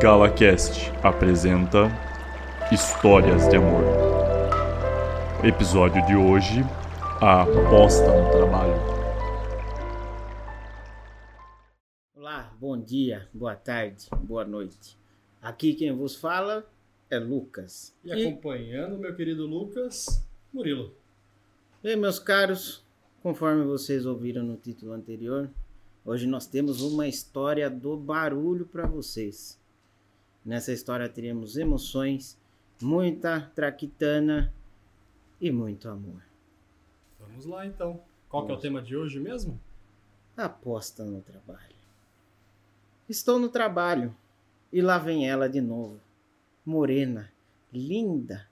GalaCast apresenta Histórias de Amor. Episódio de hoje: A aposta no trabalho. Olá, bom dia, boa tarde, boa noite. Aqui quem vos fala é Lucas. E acompanhando meu querido Lucas, Murilo. E meus caros, conforme vocês ouviram no título anterior, hoje nós temos uma história do barulho para vocês. Nessa história teremos emoções, muita traquitana e muito amor. Vamos lá então. Qual que é o tema de hoje mesmo? Aposta no trabalho. Estou no trabalho e lá vem ela de novo. Morena, linda,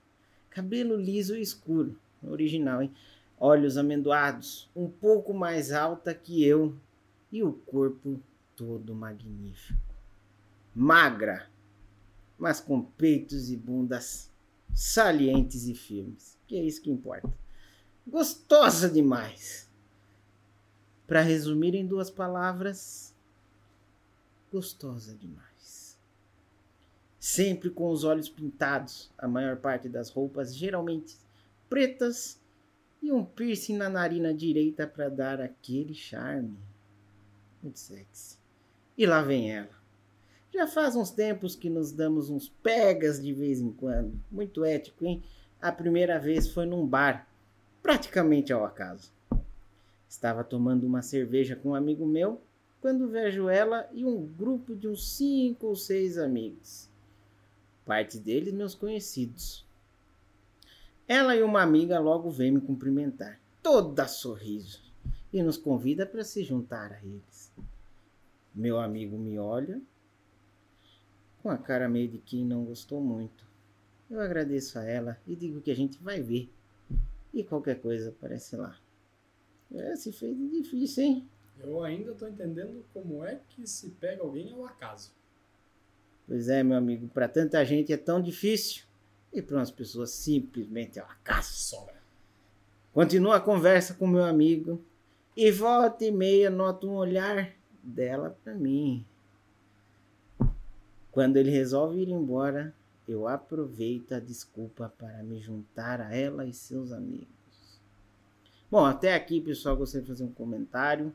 cabelo liso e escuro, original, hein? Olhos amendoados, um pouco mais alta que eu e o corpo todo magnífico. Magra, mas com peitos e bundas salientes e firmes. Que é isso que importa. Gostosa demais. Para resumir em duas palavras, gostosa demais. Sempre com os olhos pintados, a maior parte das roupas geralmente pretas e um piercing na narina direita para dar aquele charme. Muito sexy. E lá vem ela já faz uns tempos que nos damos uns pegas de vez em quando. Muito ético, hein? A primeira vez foi num bar, praticamente ao acaso. Estava tomando uma cerveja com um amigo meu quando vejo ela e um grupo de uns cinco ou seis amigos. Parte deles meus conhecidos. Ela e uma amiga logo vem me cumprimentar, toda sorriso, e nos convida para se juntar a eles. Meu amigo me olha com a cara meio de quem não gostou muito. Eu agradeço a ela e digo que a gente vai ver. E qualquer coisa aparece lá. É, se fez difícil, hein? Eu ainda tô entendendo como é que se pega alguém ao acaso. Pois é, meu amigo, para tanta gente é tão difícil. E para umas pessoas simplesmente é ao acaso. Sobra. Continua a conversa com meu amigo. E volta e meia noto um olhar dela para mim. Quando ele resolve ir embora, eu aproveito a desculpa para me juntar a ela e seus amigos. Bom, até aqui, pessoal, gostaria de fazer um comentário.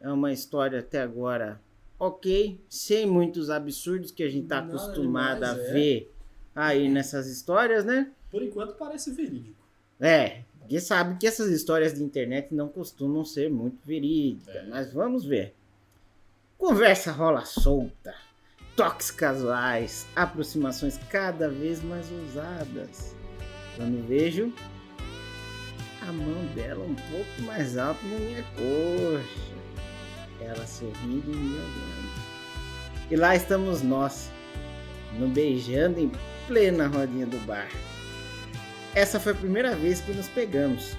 É uma história até agora ok, sem muitos absurdos que a gente está acostumado demais, a é. ver aí nessas histórias, né? Por enquanto parece verídico. É, porque sabe que essas histórias de internet não costumam ser muito verídicas, é. mas vamos ver. Conversa rola solta toques casuais, aproximações cada vez mais ousadas. Quando vejo a mão dela um pouco mais alta na minha coxa, ela sorrindo e me olhando. E lá estamos nós, no beijando em plena rodinha do bar. Essa foi a primeira vez que nos pegamos.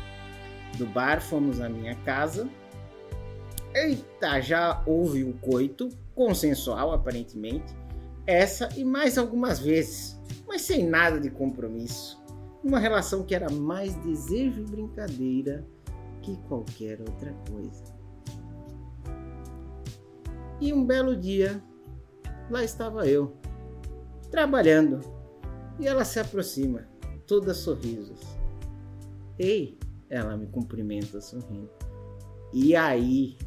Do bar fomos à minha casa. Eita, já houve o coito, consensual aparentemente, essa e mais algumas vezes, mas sem nada de compromisso. Uma relação que era mais desejo e brincadeira que qualquer outra coisa. E um belo dia, lá estava eu, trabalhando, e ela se aproxima, toda sorrisos. Ei, ela me cumprimenta sorrindo. E aí,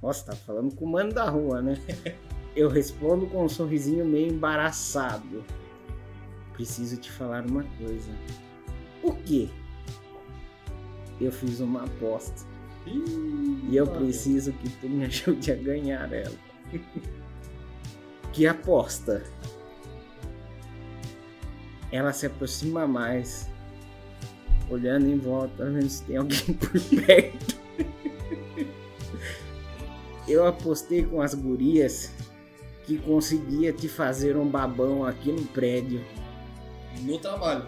nossa, tá falando com o mano da rua, né? Eu respondo com um sorrisinho meio embaraçado. Preciso te falar uma coisa. O quê? Eu fiz uma aposta. Ih, e eu preciso que tu me ajude a ganhar ela. que aposta? Ela se aproxima mais, olhando em volta, vendo se tem alguém por perto. Eu apostei com as gurias que conseguia te fazer um babão aqui no prédio. No trabalho.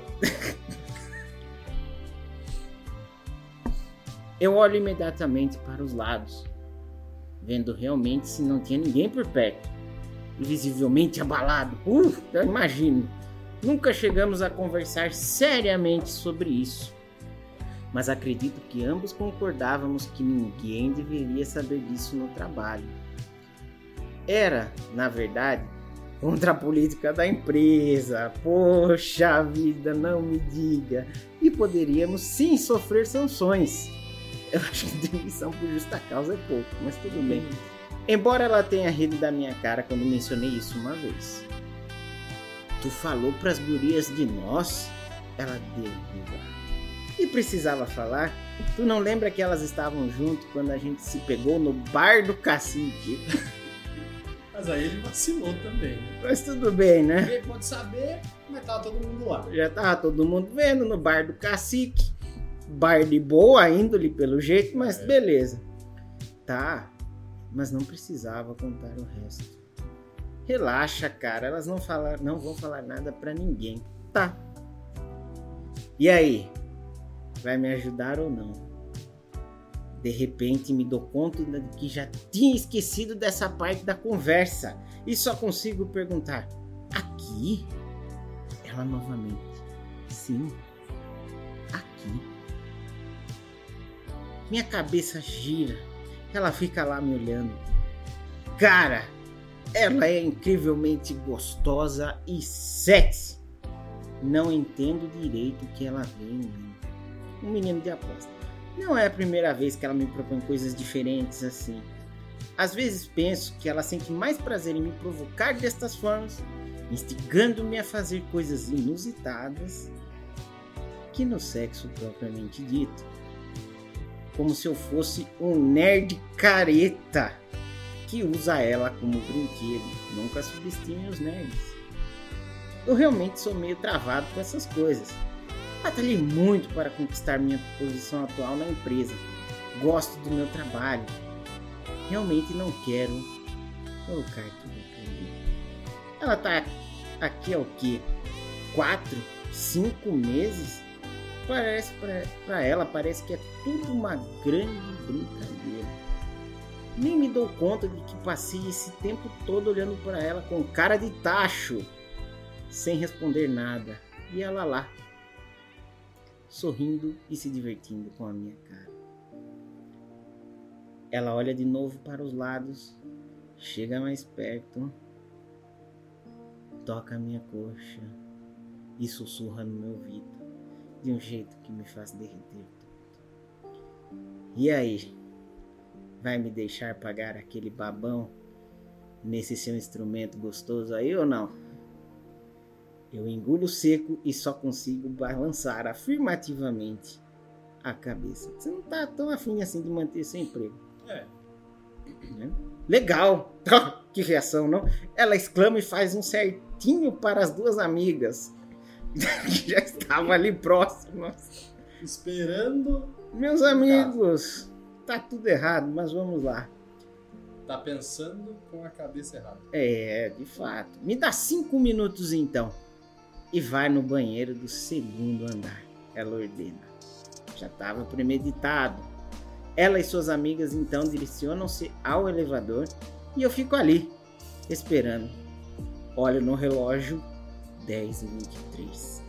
Eu olho imediatamente para os lados, vendo realmente se não tinha ninguém por perto. Visivelmente abalado. Uh, eu imagino. Nunca chegamos a conversar seriamente sobre isso mas acredito que ambos concordávamos que ninguém deveria saber disso no trabalho. era, na verdade, contra a política da empresa. Poxa vida, não me diga. E poderíamos sim sofrer sanções. Eu acho que demissão por justa causa é pouco, mas tudo bem. Embora ela tenha rido da minha cara quando mencionei isso uma vez. Tu falou pras gurias de nós? Ela deu risada. E precisava falar? Tu não lembra que elas estavam junto quando a gente se pegou no bar do cacique? Mas aí ele vacilou também. né? Mas tudo bem, né? Ninguém pode saber, mas tava todo mundo lá. Já tava todo mundo vendo no bar do cacique. Bar de boa índole, pelo jeito, mas É. beleza. Tá, mas não precisava contar o resto. Relaxa, cara, elas não, falar, não vão falar nada pra ninguém. Tá. E aí? Vai me ajudar ou não? De repente me dou conta de que já tinha esquecido dessa parte da conversa e só consigo perguntar: aqui? Ela novamente. Sim, aqui. Minha cabeça gira. Ela fica lá me olhando. Cara, ela é incrivelmente gostosa e sexy. Não entendo direito o que ela vê em mim. Um menino de aposta. Não é a primeira vez que ela me propõe coisas diferentes assim. Às vezes penso que ela sente mais prazer em me provocar destas formas instigando-me a fazer coisas inusitadas que no sexo propriamente dito. Como se eu fosse um nerd careta que usa ela como brinquedo. Nunca subestime os nerds. Eu realmente sou meio travado com essas coisas. Batalhei muito para conquistar minha posição atual na empresa. Gosto do meu trabalho. Realmente não quero colocar tudo perigo. Ela tá aqui há o quê? Quatro? Cinco meses? Parece pra ela, parece que é tudo uma grande brincadeira. Nem me dou conta de que passei esse tempo todo olhando para ela com cara de tacho, sem responder nada. E ela lá, sorrindo e se divertindo com a minha cara. Ela olha de novo para os lados, chega mais perto toca a minha coxa e sussurra no meu ouvido de um jeito que me faz derreter. E aí? Vai me deixar pagar aquele babão nesse seu instrumento gostoso aí ou não? Eu engulo seco e só consigo balançar afirmativamente a cabeça. Você não tá tão afim assim de manter seu emprego. É. né? Legal! que reação, não? Ela exclama e faz um certinho para as duas amigas. que já estavam ali próximas. Esperando, Meus amigos, tá tudo errado, mas vamos lá. tá pensando com a cabeça errada. É, de fato. Me dá cinco minutos então. E vai no banheiro do segundo andar. Ela ordena. Já estava premeditado. Ela e suas amigas então direcionam-se ao elevador e eu fico ali, esperando. Olho no relógio, 10 e 23.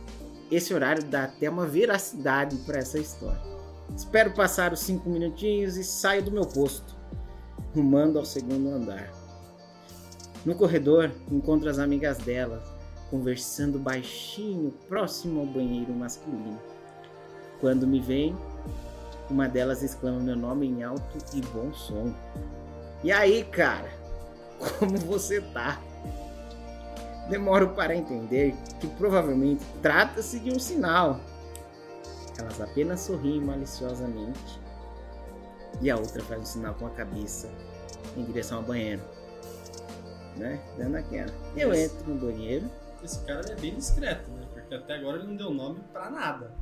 Esse horário dá até uma veracidade para essa história. Espero passar os cinco minutinhos e saio do meu posto, rumando ao segundo andar. No corredor, encontro as amigas dela, conversando baixinho, próximo ao banheiro masculino. Quando me veem, uma delas exclama meu nome em alto e bom som. E aí, cara? Como você tá? Demoro para entender que provavelmente trata-se de um sinal. Elas apenas sorriem maliciosamente. E a outra faz um sinal com a cabeça em direção ao banheiro. Né? Dando aquela. Eu Isso. entro no banheiro. Esse cara é bem discreto, né? Porque até agora ele não deu nome pra nada.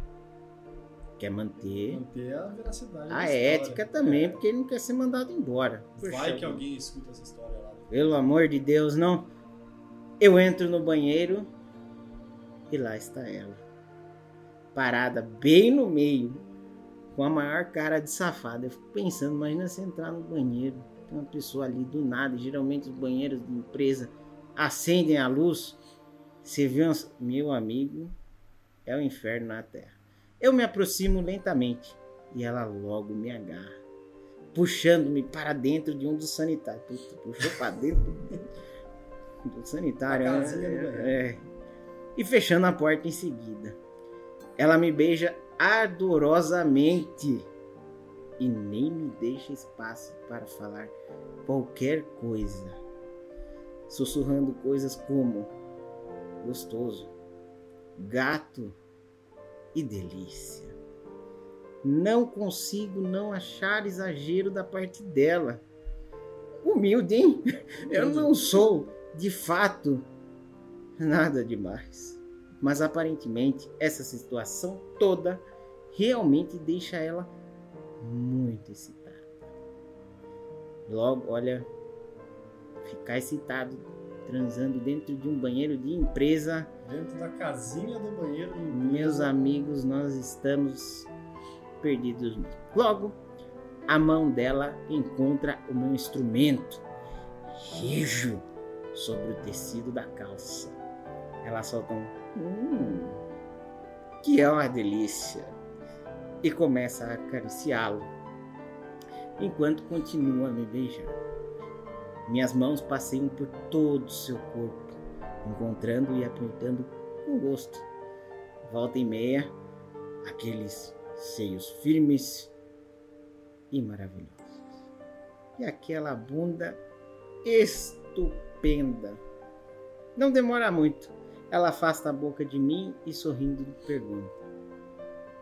Quer manter Manter a veracidade. da a ética também, É. porque ele não quer ser mandado embora. Vai que alguém escuta essa história lá. Pelo amor de Deus, não. Eu entro no banheiro e lá está ela. Parada bem no meio, com a maior cara de safada. Eu fico pensando, imagina você entrar no banheiro, tem uma pessoa ali do nada, geralmente os banheiros de empresa acendem a luz. Você vê uns... Meu amigo, é o inferno na terra. Eu me aproximo lentamente e ela logo me agarra. puxando-me para dentro de um dos sanitários. Puta, puxou para dentro do sanitário. Né? do banheiro. É. E fechando a porta em seguida. Ela me beija ardorosamente e nem me deixa espaço para falar qualquer coisa, sussurrando coisas como gostoso, gato e delícia. Não consigo não achar exagero da parte dela. Humilde, hein? Eu não sou, de fato, nada demais. Mas aparentemente essa situação toda realmente deixa ela muito excitada. Logo, olha, ficar excitado transando dentro de um banheiro de empresa, Dentro da casinha do banheiro do meus amigos, nós estamos perdidos. Logo, a mão dela encontra o meu instrumento, rijo, sobre o tecido da calça. Ela solta um hum, que é uma delícia, e começa a acariciá-lo, enquanto continua a me beijar. Minhas mãos passeiam por todo o seu corpo, encontrando e apertando com gosto. Volta e meia, aqueles seios firmes e maravilhosos. E aquela bunda estupenda. Não demora muito. Ela afasta a boca de mim e sorrindo pergunta: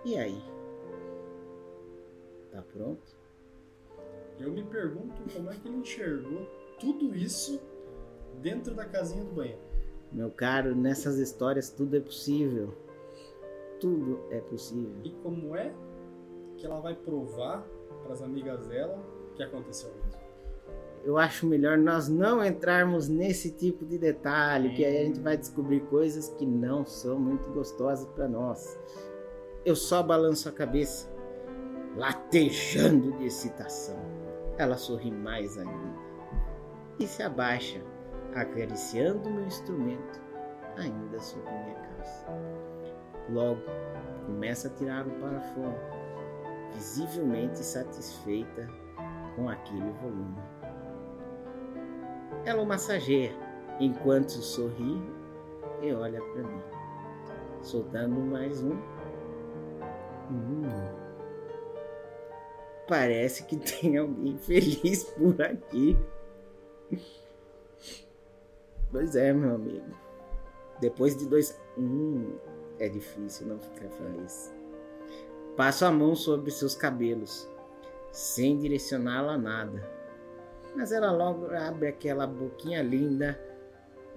E aí? Tá pronto? Eu me pergunto como é que ele enxergou tudo isso dentro da casinha do banheiro. Meu caro, nessas histórias tudo é possível. Tudo é possível. E como é que ela vai provar para as amigas dela que aconteceu mesmo. Eu acho melhor nós não entrarmos nesse tipo de detalhe, que aí a gente vai descobrir coisas que não são muito gostosas para nós. Eu só balanço a cabeça, latejando de excitação. Ela sorri mais ainda e se abaixa, acariciando meu instrumento, ainda sob minha calça. Logo, começa a tirar o para fora, visivelmente satisfeita com aquele volume. Ela o massageia enquanto sorri e olha para mim, soltando mais um. Hum. Parece que tem alguém feliz por aqui. Pois é, meu amigo. Depois de dois. Hum, é difícil não ficar feliz. Passo a mão sobre seus cabelos, sem direcioná-la a nada. Mas ela logo abre aquela boquinha linda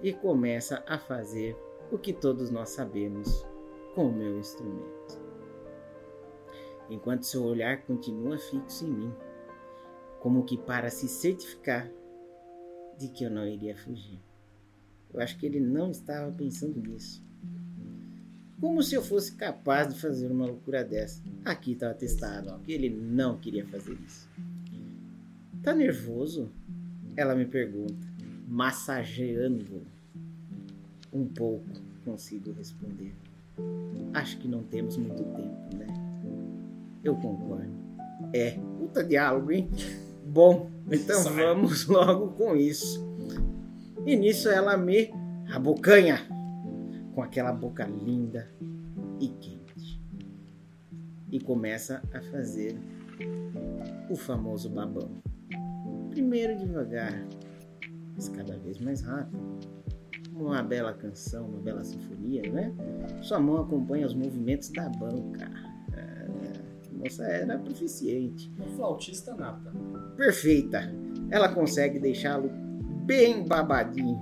e começa a fazer o que todos nós sabemos com o meu instrumento. Enquanto seu olhar continua fixo em mim, como que para se certificar de que eu não iria fugir. Eu acho que ele não estava pensando nisso. Como se eu fosse capaz de fazer uma loucura dessa. Aqui estava testado que ele não queria fazer isso. Tá nervoso? Ela me pergunta, massageando um pouco, consigo responder. Acho que não temos muito tempo, né? Eu concordo. É, puta diálogo, hein? Bom, então Sai. vamos logo com isso. E nisso ela me abocanha com aquela boca linda e quente. E começa a fazer o famoso babão. Primeiro devagar, mas cada vez mais rápido. Como Uma bela canção, uma bela sinfonia, né? Sua mão acompanha os movimentos da banca. É, a moça era proficiente. Uma flautista nata. Perfeita. Ela consegue deixá-lo bem babadinho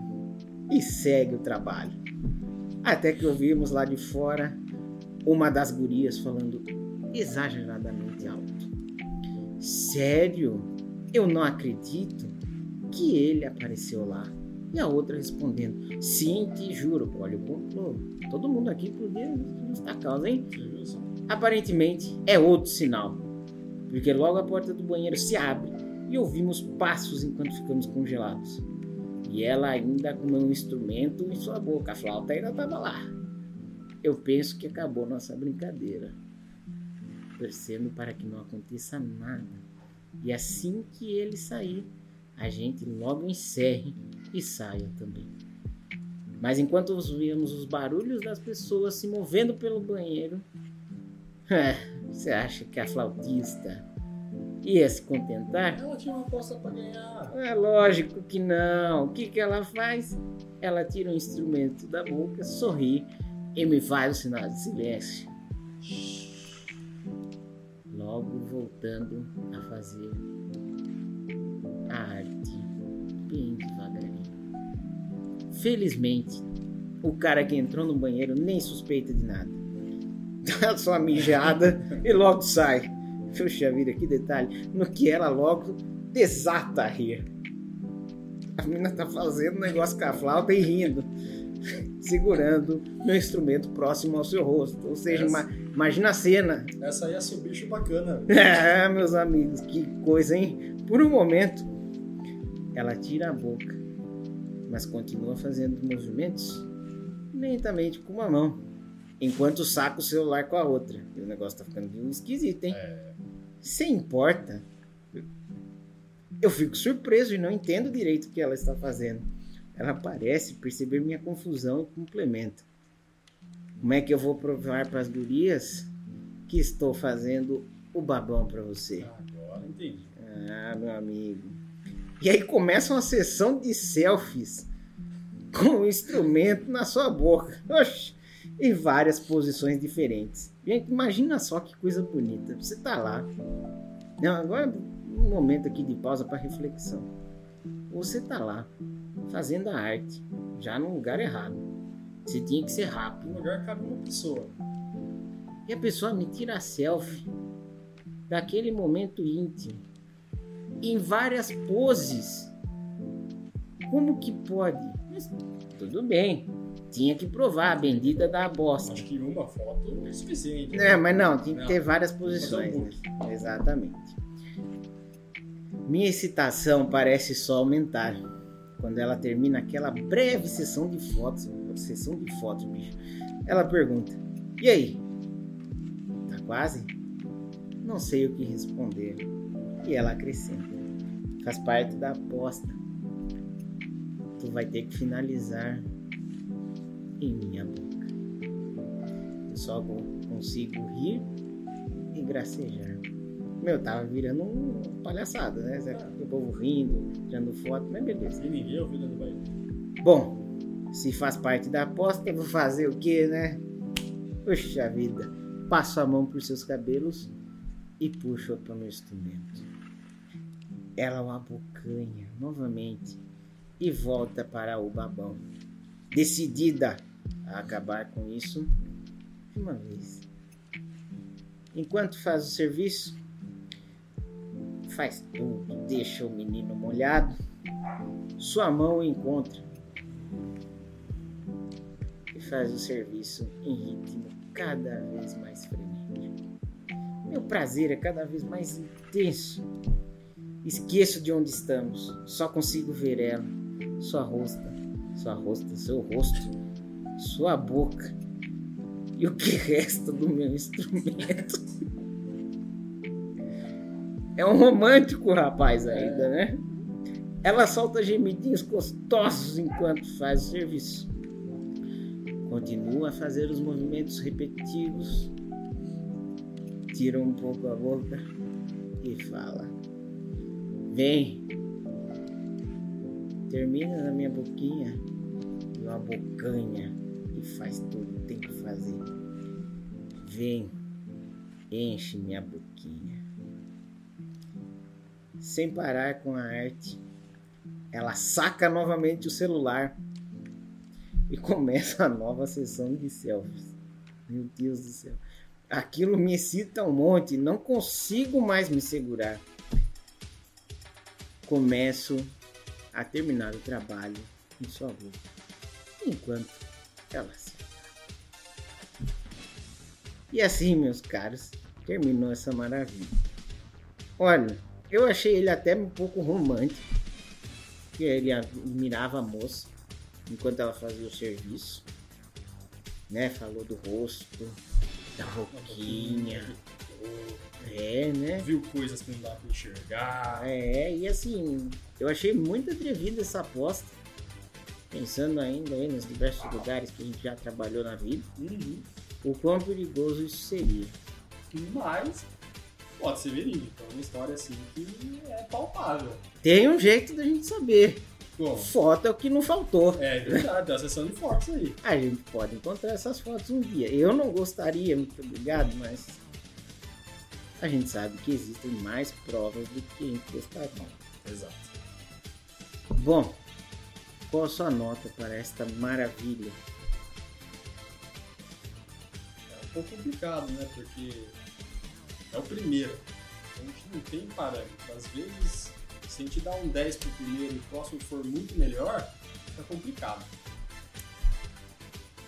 e segue o trabalho. Até que ouvimos lá de fora uma das gurias falando exageradamente alto. Sério? Eu não acredito que ele apareceu lá. E a outra respondendo: Sim, te juro. Olha o complô. Todo mundo aqui podia justa causa, hein? Aparentemente é outro sinal, porque logo a porta do banheiro se abre e ouvimos passos enquanto ficamos congelados. E ela ainda com um instrumento em sua boca, a flauta ainda estava lá. Eu penso que acabou nossa brincadeira. Torcendo para que não aconteça nada, E assim que ele sair, a gente logo encerre e saia também. Mas enquanto ouvimos os barulhos das pessoas se movendo pelo banheiro, é, você acha que a flautista ia se contentar? Ela tinha uma aposta pra ganhar. É lógico que não. O que, que ela faz? Ela tira o instrumento da boca, sorri e me faz o sinal de silêncio. Voltando a fazer a arte bem devagarinho. Felizmente, o cara que entrou no banheiro nem suspeita de nada. Dá só mijada e logo sai. Puxa vida, que detalhe. No que ela logo desata a rir. A menina tá fazendo negócio com a flauta e rindo. Segurando meu instrumento próximo ao seu rosto. Ou seja, Essa- ima- imagina a cena. Essa ia ser o bicho bacana. É, meus amigos, que coisa, hein? Por um momento, ela tira a boca, mas continua fazendo movimentos lentamente com uma mão, enquanto saca o celular com a outra. E o negócio tá ficando esquisito, hein? Você importa? Eu fico surpreso e não entendo direito o que ela está fazendo. Ela parece perceber minha confusão e complementa. Como é que eu vou provar para as gurias que estou fazendo o babão para você? Agora entendi. Ah, meu amigo. E aí começa uma sessão de selfies com o instrumento na sua boca. Oxi, em várias posições diferentes. Gente, imagina só que coisa bonita. Você tá lá. Não, agora um momento aqui de pausa para reflexão. Você tá lá fazendo a arte, já no lugar errado. Você tinha que ser rápido. No lugar cabe uma pessoa. E a pessoa me tira a selfie daquele momento íntimo em várias poses. Como que pode? Mas tudo bem. Tinha que provar a bendita da bosta. Acho que uma foto é suficiente. É, mas não, tinha que Não. ter várias posições. né? Exatamente. Minha excitação parece só aumentar quando ela termina aquela breve sessão de fotos. Sessão de fotos, bicho. Ela pergunta: E aí? Tá quase? Não sei o que responder. E ela acrescenta: Faz parte da aposta. Tu vai ter que finalizar em minha boca. Eu só con- consigo rir e gracejar. Meu, tava virando um palhaçada, né? Zé? O povo rindo, tirando foto, mas beleza. E ninguém ouviu dentro do banheiro. Bom, se faz parte da aposta, eu vou fazer o quê, né? Puxa vida. Passo a mão por seus cabelos e puxo para o meu instrumento. Ela o abocanha novamente e volta para o babão. Decidida a acabar com isso de uma vez. Enquanto faz o serviço, faz tudo, deixa o menino molhado, sua mão encontra e faz o serviço em ritmo cada vez mais frenético. Meu prazer é cada vez mais intenso. Esqueço de onde estamos, só consigo ver ela, sua rosta, sua rosta, seu rosto, sua boca e o que resta do meu instrumento. É um romântico rapaz ainda, né? Ela solta gemidinhos gostosos enquanto faz o serviço. Continua a fazer os movimentos repetitivos. Tira um pouco a boca e fala: Vem. Termina na minha boquinha e uma bocanha e faz tudo que tem que fazer. Vem, enche minha boquinha. Sem parar com a arte, ela saca novamente o celular e começa a nova sessão de selfies. Meu Deus do céu. Aquilo me excita um monte, não consigo mais me segurar. Começo a terminar o trabalho em sua boca, enquanto ela se. E assim, meus caros, terminou essa maravilha. Olha, eu achei ele até um pouco romântico, que ele admirava a moça enquanto ela fazia o serviço, né? Falou do rosto, da boquinha, É, né? viu coisas que não dá pra enxergar. É, e assim, eu achei muito atrevida essa aposta. Pensando ainda aí nos diversos lugares que a gente já trabalhou na vida, Uhum. o quão perigoso isso seria. Mas pode ser verídico. É uma história assim que é palpável. Tem um jeito da gente saber. Bom, Foto é o que não faltou. é verdade, tem uma sessão de fotos aí. A gente pode encontrar essas fotos um dia. Eu não gostaria, muito obrigado, mas a gente sabe que existem mais provas do que a gente gostaria. Exato. Bom, qual a sua nota para esta maravilha? É um pouco complicado, né? Porque é o primeiro. A gente não tem parâmetro. Às vezes, se a gente dá um 10 pro primeiro e o próximo for muito melhor, fica complicado.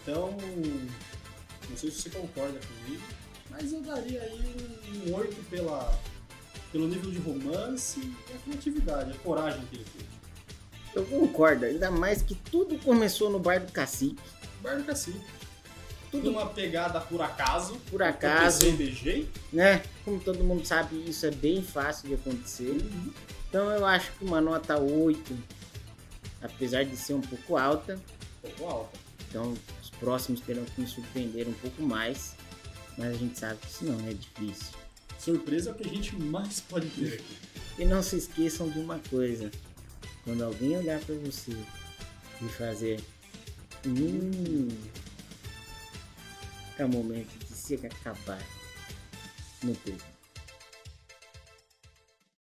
Então, não sei se você concorda comigo, mas eu daria aí um 8 pela, pelo nível de romance e a criatividade, a coragem que ele teve. Eu concordo, ainda mais que tudo começou no bar do cacique. Bar do Cacique. Tudo uma pegada por acaso. por acaso, né? Como todo mundo sabe, isso é bem fácil de acontecer. Então eu acho que uma nota 8, apesar de ser um pouco alta, Um pouco alta. então os próximos terão que me surpreender um pouco mais. Mas a gente sabe que isso não é difícil. Surpresa é o que a gente mais pode ter aqui. E não se esqueçam de uma coisa: quando alguém olhar para você e fazer. Hum, é o momento de se acabar no peito.